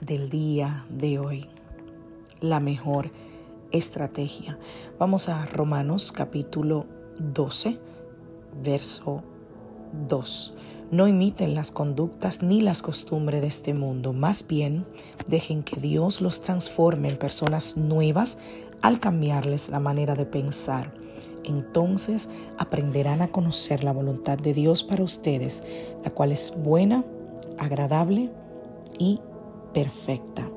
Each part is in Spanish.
Del día de hoy. La mejor estrategia. Vamos a Romanos capítulo 12, verso 2. No imiten las conductas ni las costumbres de este mundo, más bien dejen que Dios los transforme en personas nuevas al cambiarles la manera de pensar. Entonces aprenderán a conocer la voluntad de Dios para ustedes, la cual es buena, agradable y perfecta.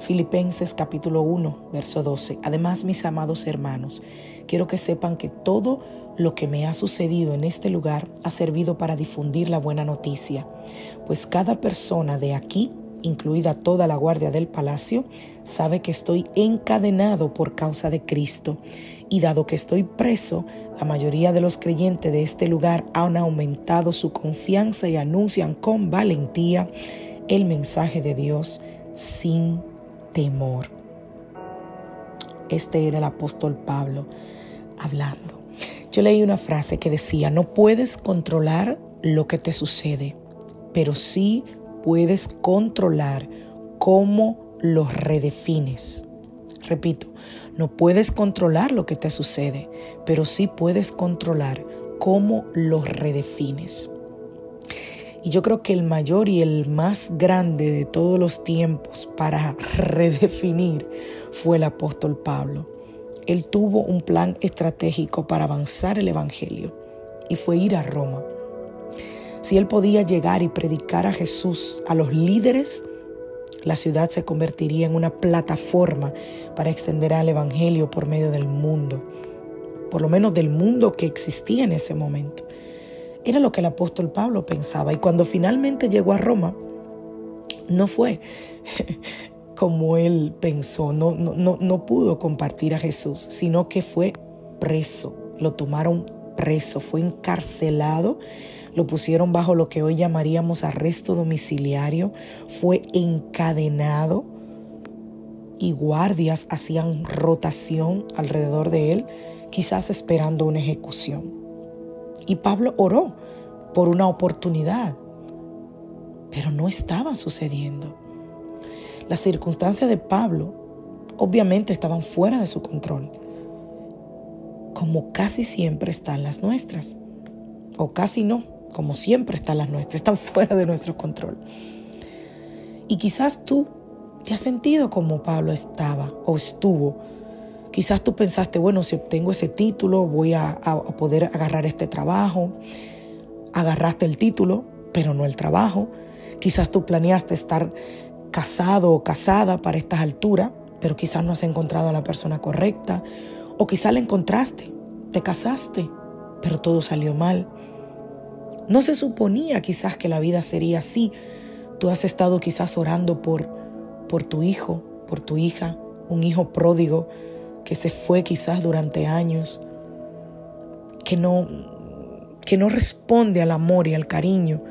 Filipenses capítulo 1, verso 12. Además, mis amados hermanos, quiero que sepan que todo lo que me ha sucedido en este lugar ha servido para difundir la buena noticia, pues cada persona de aquí, incluida toda la guardia del palacio, sabe que estoy encadenado por causa de Cristo, y dado que estoy preso, la mayoría de los creyentes de este lugar han aumentado su confianza y anuncian con valentía el mensaje de Dios sin temor. Este era el apóstol Pablo hablando. Yo leí una frase que decía, no puedes controlar lo que te sucede, pero sí puedes controlar cómo lo redefines. Repito, no puedes controlar lo que te sucede, pero sí puedes controlar cómo lo redefines. Y yo creo que el mayor y el más grande de todos los tiempos para redefinir fue el apóstol Pablo. Él tuvo un plan estratégico para avanzar el Evangelio y fue ir a Roma. Si él podía llegar y predicar a Jesús a los líderes, la ciudad se convertiría en una plataforma para extender el Evangelio por medio del mundo, por lo menos del mundo que existía en ese momento. Era lo que el apóstol Pablo pensaba. Y cuando finalmente llegó a Roma, no fue como él pensó, no, no, no pudo compartir a Jesús, sino que fue preso. Lo tomaron preso, fue encarcelado, lo pusieron bajo lo que hoy llamaríamos arresto domiciliario, fue encadenado y guardias hacían rotación alrededor de él, quizás esperando una ejecución. Y Pablo oró por una oportunidad, pero no estaba sucediendo. Las circunstancias de Pablo obviamente estaban fuera de su control, como casi siempre están las nuestras, o casi no, como siempre están las nuestras, están fuera de nuestro control. Y quizás tú te has sentido como Pablo estaba o estuvo Quizás tú pensaste, bueno, si obtengo ese título voy a, poder agarrar este trabajo. Agarraste el título, pero no el trabajo. Quizás tú planeaste estar casado o casada para estas alturas, pero quizás no has encontrado a la persona correcta. O quizás la encontraste, te casaste, pero todo salió mal. No se suponía quizás que la vida sería así. Tú has estado quizás orando por, por tu hijo, por tu hija, un hijo pródigo que se fue quizás durante años, que no, que no responde al amor y al cariño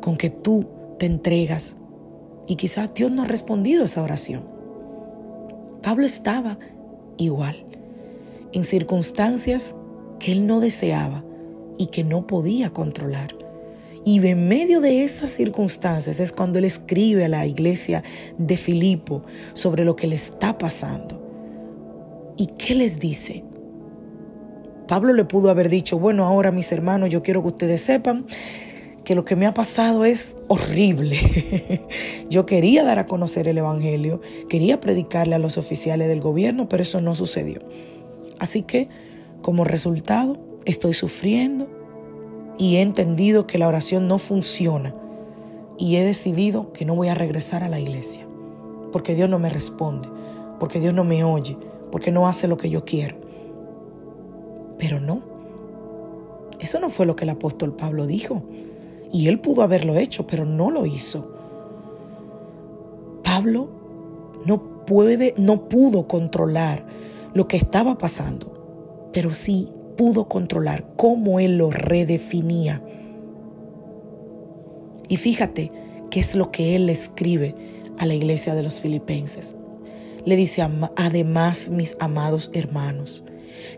con que tú te entregas. Y quizás Dios no ha respondido a esa oración. Pablo estaba igual, en circunstancias que él no deseaba, y que no podía controlar. Y en medio de esas circunstancias es cuando él escribe a la iglesia de Filipo sobre lo que le está pasando. ¿Y qué les dice? Pablo le pudo haber dicho, bueno, ahora mis hermanos, yo quiero que ustedes sepan que lo que me ha pasado es horrible. yo quería dar a conocer el Evangelio, quería predicarle a los oficiales del gobierno, pero eso no sucedió. Así que, como resultado, estoy sufriendo, y he entendido que la oración no funciona y he decidido que no voy a regresar a la iglesia porque Dios no me responde, porque Dios no me oye, porque no hace lo que yo quiero. Pero no, eso no fue lo que el apóstol Pablo dijo y él pudo haberlo hecho, pero no lo hizo. Pablo no puede, no pudo controlar lo que estaba pasando, pero sí pudo controlar, cómo Él lo redefinía. Y fíjate qué es lo que Él escribe a la iglesia de los filipenses. Le dice, además, mis amados hermanos,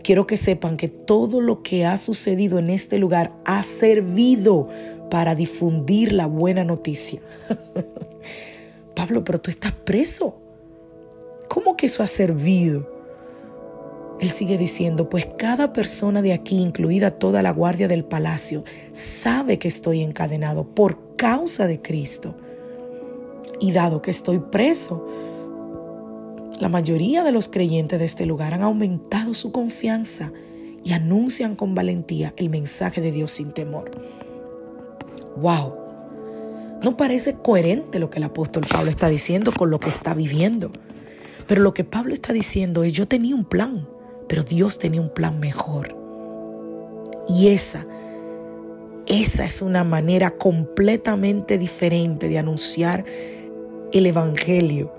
quiero que sepan que todo lo que ha sucedido en este lugar ha servido para difundir la buena noticia. Pablo, pero tú estás preso. ¿Cómo que eso ha servido? Él sigue diciendo, pues cada persona de aquí, incluida toda la guardia del palacio, sabe que estoy encadenado por causa de Cristo. Y dado que estoy preso, la mayoría de los creyentes de este lugar han aumentado su confianza y anuncian con valentía el mensaje de Dios sin temor. ¡Wow! No parece coherente lo que el apóstol Pablo está diciendo con lo que está viviendo. Pero lo que Pablo está diciendo es, yo tenía un plan. Pero Dios tenía un plan mejor. Y esa, esa es una manera completamente diferente de anunciar el Evangelio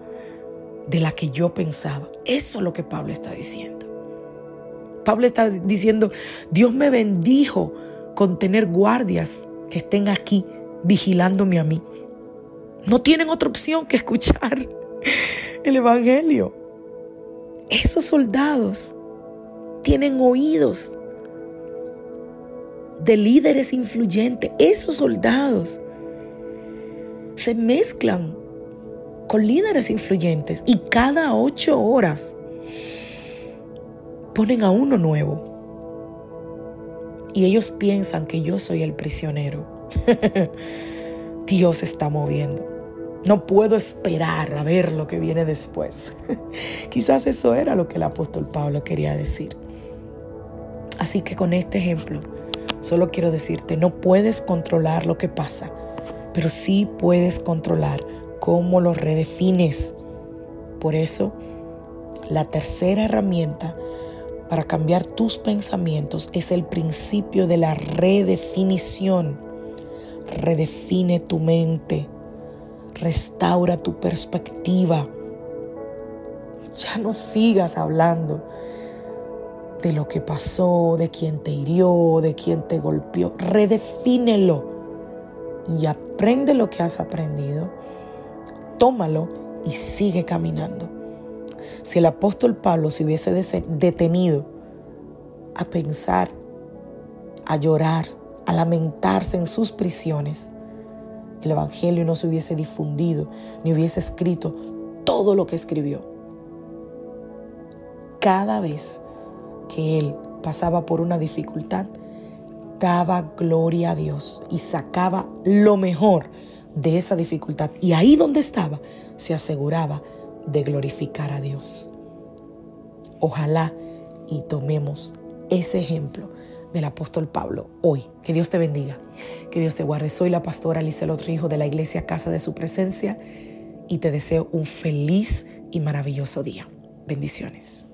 de la que yo pensaba. Eso es lo que Pablo está diciendo. Pablo está diciendo, Dios me bendijo con tener guardias que estén aquí vigilándome a mí. No tienen otra opción que escuchar el Evangelio. Esos soldados tienen oídos de líderes influyentes. Esos soldados se mezclan con líderes influyentes y cada ocho horas ponen a uno nuevo. Y ellos piensan que yo soy el prisionero. Dios está moviendo. No puedo esperar a ver lo que viene después. Quizás eso era lo que el apóstol Pablo quería decir. Así que con este ejemplo, solo quiero decirte, no puedes controlar lo que pasa, pero sí puedes controlar cómo lo redefines. Por eso, la tercera herramienta para cambiar tus pensamientos es el principio de la redefinición. Redefine tu mente, restaura tu perspectiva. Ya no sigas hablando de lo que pasó, de quién te hirió, de quién te golpeó. Redefínelo y aprende lo que has aprendido. Tómalo y sigue caminando. Si el apóstol Pablo se hubiese detenido a pensar, a llorar, a lamentarse en sus prisiones, el Evangelio no se hubiese difundido ni hubiese escrito todo lo que escribió. Cada vez que él pasaba por una dificultad, daba gloria a Dios y sacaba lo mejor de esa dificultad. Y ahí donde estaba, se aseguraba de glorificar a Dios. Ojalá y tomemos ese ejemplo del apóstol Pablo hoy. Que Dios te bendiga, que Dios te guarde. Soy la pastora Alicia Hijo de la iglesia Casa de Su Presencia y te deseo un feliz y maravilloso día. Bendiciones.